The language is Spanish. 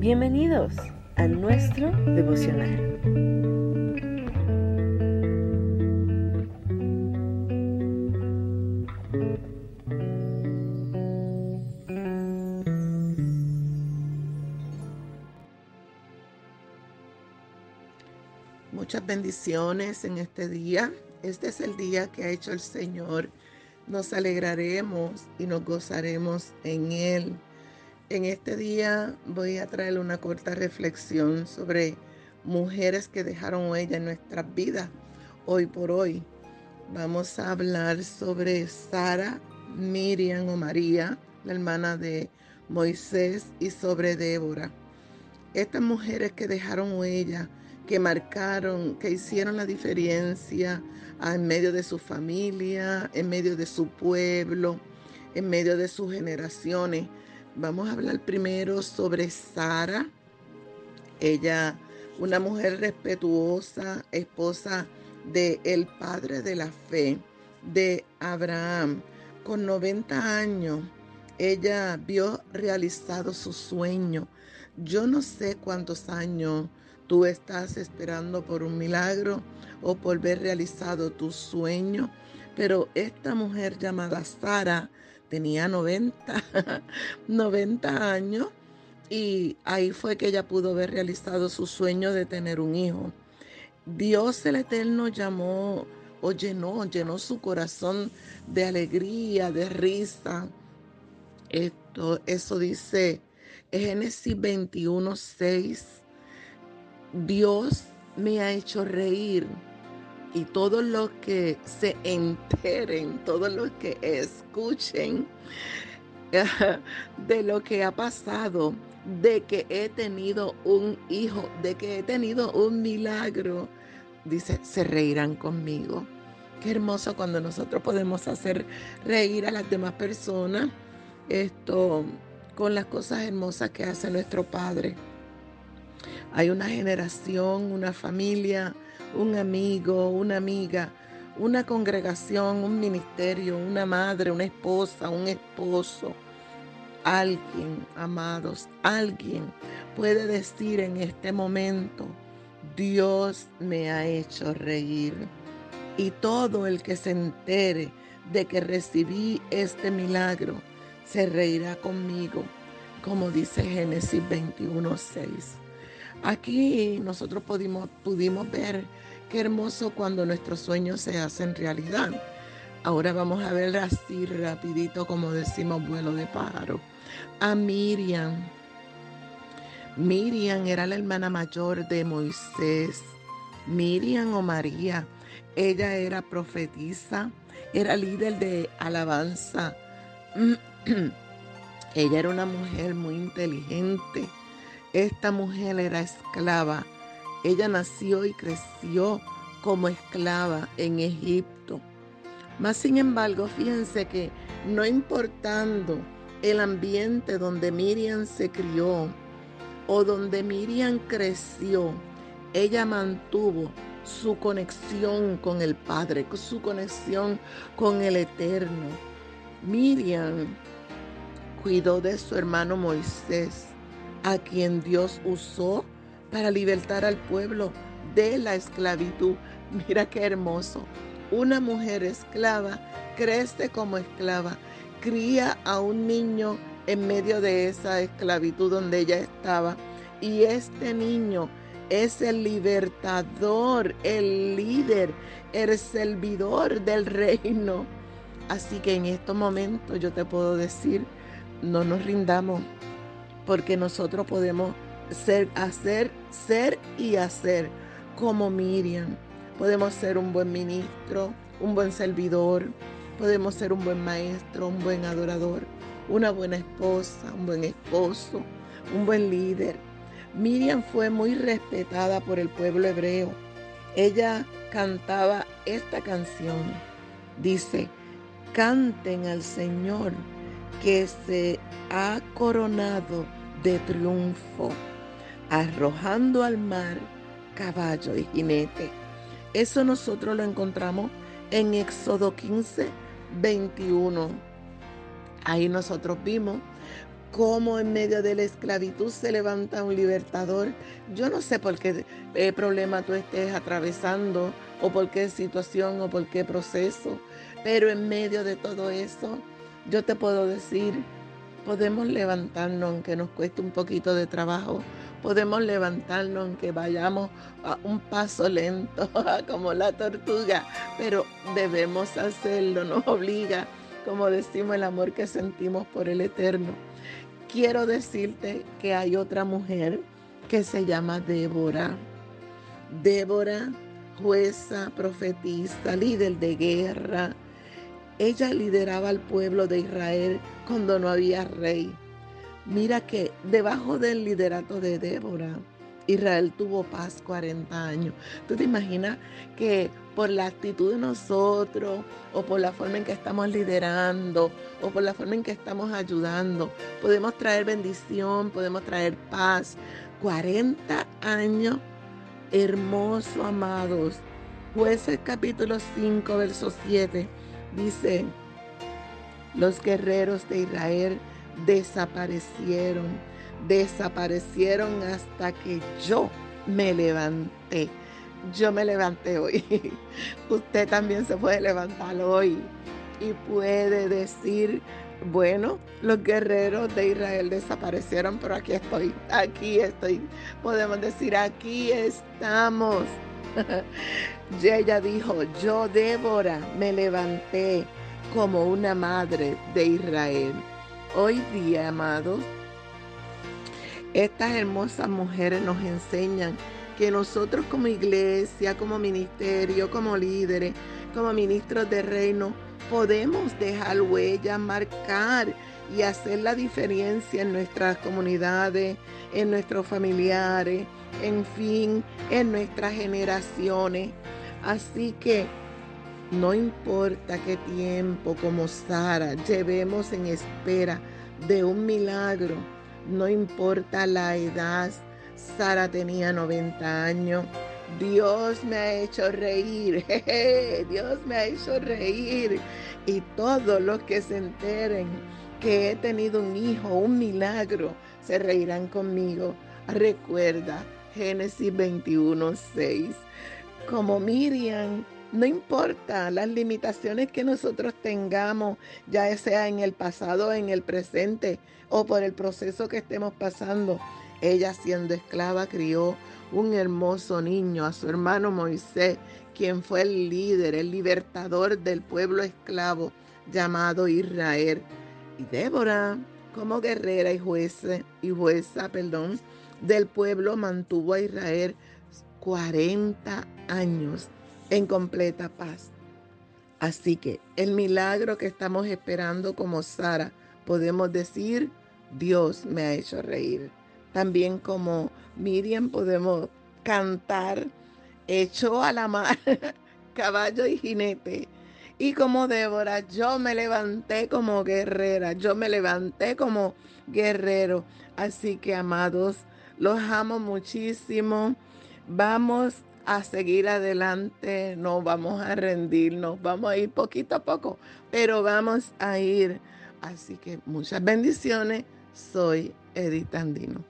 Bienvenidos a nuestro devocional. Muchas bendiciones en este día. Este es el día que ha hecho el Señor. Nos alegraremos y nos gozaremos en Él. En este día voy a traer una corta reflexión sobre mujeres que dejaron huella en nuestras vidas hoy por hoy. Vamos a hablar sobre Sara, Miriam o María, la hermana de Moisés, y sobre Débora. Estas mujeres que dejaron huella, que marcaron, que hicieron la diferencia en medio de su familia, en medio de su pueblo, en medio de sus generaciones Vamos a hablar primero sobre Sara. Ella, una mujer respetuosa, esposa de padre de la fe, de Abraham. Con 90 años, ella vio realizado su sueño. Yo no sé cuántos años tú estás esperando por un milagro o por ver realizado tu sueño, pero esta mujer llamada Sara tenía 90, 90 años y ahí fue que ella pudo haber realizado su sueño de tener un hijo. Dios el Eterno llamó o llenó, llenó su corazón de alegría, de risa. Esto, eso dice Génesis 21, 6. Dios me ha hecho reír y todos los que se enteren, todos los que escuchen de lo que ha pasado, de que he tenido un hijo, de que he tenido un milagro, dice, se reirán conmigo. Qué hermoso cuando nosotros podemos hacer reír a las demás personas esto con las cosas hermosas que hace nuestro Padre. Hay una generación, una familia, un amigo, una amiga, una congregación, un ministerio, una madre, una esposa, un esposo. Alguien, amados, alguien puede decir en este momento, Dios me ha hecho reír. Y todo el que se entere de que recibí este milagro, se reirá conmigo, como dice Génesis 21.6. Aquí nosotros pudimos, ver qué hermoso cuando nuestros sueños se hacen realidad. Ahora vamos a ver así rapidito, como decimos, vuelo de pájaro. A Miriam. Miriam era la hermana mayor de Moisés. Miriam o María. Ella era profetisa, era líder de alabanza. Ella era una mujer muy inteligente esta mujer era esclava. Ella nació y creció como esclava en Egipto. Mas sin embargo, fíjense que no importando el ambiente donde Miriam se crió o donde Miriam creció, ella mantuvo su conexión con el Padre, su conexión con el Eterno. Miriam cuidó de su hermano Moisés a quien Dios usó para libertar al pueblo de la esclavitud. Mira qué hermoso. Una mujer esclava crece como esclava, cría a un niño en medio de esa esclavitud donde ella estaba. Y este niño es el libertador, el líder, el servidor del reino. Así que en estos momentos yo te puedo decir, no nos rindamos, porque nosotros podemos ser, hacer, ser y hacer como Miriam. Podemos ser un buen ministro, un buen servidor, podemos ser un buen maestro, un buen adorador, una buena esposa, un buen esposo, un buen líder. Miriam fue muy respetada por el pueblo hebreo. Ella cantaba esta canción. Dice, canten al Señor que se ha coronado de triunfo, arrojando al mar caballo y jinete. Eso nosotros lo encontramos en Éxodo 15, 21. Ahí nosotros vimos cómo en medio de la esclavitud se levanta un libertador. Yo no sé por qué eh, problema tú estés atravesando o por qué situación o por qué proceso, pero en medio de todo eso, yo te puedo decir, podemos levantarnos aunque nos cueste un poquito de trabajo, podemos levantarnos aunque vayamos a un paso lento como la tortuga, pero debemos hacerlo, nos obliga, como decimos, el amor que sentimos por el Eterno quiero decirte que hay otra mujer que se llama Débora. Débora, jueza, profetista, líder de guerra. Ella lideraba al pueblo de Israel cuando no había rey. Mira que debajo del liderato de Débora, Israel tuvo paz 40 años. ¿Tú te imaginas que por la actitud de nosotros o por la forma en que estamos liderando o por la forma en que estamos ayudando, podemos traer bendición, podemos traer paz? 40 años, hermoso, amados. Jueces capítulo 5, verso 7 dice, los guerreros de Israel desaparecieron desaparecieron hasta que yo me levanté. Yo me levanté hoy. Usted también se puede levantar hoy y puede decir, bueno, los guerreros de Israel desaparecieron, pero aquí estoy, aquí estoy. Podemos decir, aquí estamos. y ella dijo, yo Débora me levanté como una madre de Israel. Hoy día, amados, estas hermosas mujeres nos enseñan que nosotros como iglesia, como ministerio, como líderes, como ministros de reino, podemos dejar huellas, marcar y hacer la diferencia en nuestras comunidades, en nuestros familiares, en fin, en nuestras generaciones. Así que no importa qué tiempo como Sara llevemos en espera de un milagro, no importa la edad. Sara tenía 90 años. Dios me ha hecho reír. Dios me ha hecho reír. Y todos los que se enteren que he tenido un hijo, un milagro, se reirán conmigo. Recuerda Génesis 21, 6. Como Miriam no importa las limitaciones que nosotros tengamos, ya sea en el pasado, en el presente o por el proceso que estemos pasando. Ella siendo esclava crió un hermoso niño, a su hermano Moisés, quien fue el líder, el libertador del pueblo esclavo llamado Israel. Y Débora, como guerrera y jueza, y jueza, perdón, del pueblo mantuvo a Israel 40 años en completa paz. Así que el milagro que estamos esperando como Sara, podemos decir, Dios me ha hecho reír. También como Miriam podemos cantar, echó a la mar caballo y jinete. Y como Débora, yo me levanté como guerrera, yo me levanté como guerrero. Así que amados, los amo muchísimo. Vamos a seguir adelante, no vamos a rendirnos, vamos a ir poquito a poco, pero vamos a ir. Así que muchas bendiciones. Soy Edith Andino.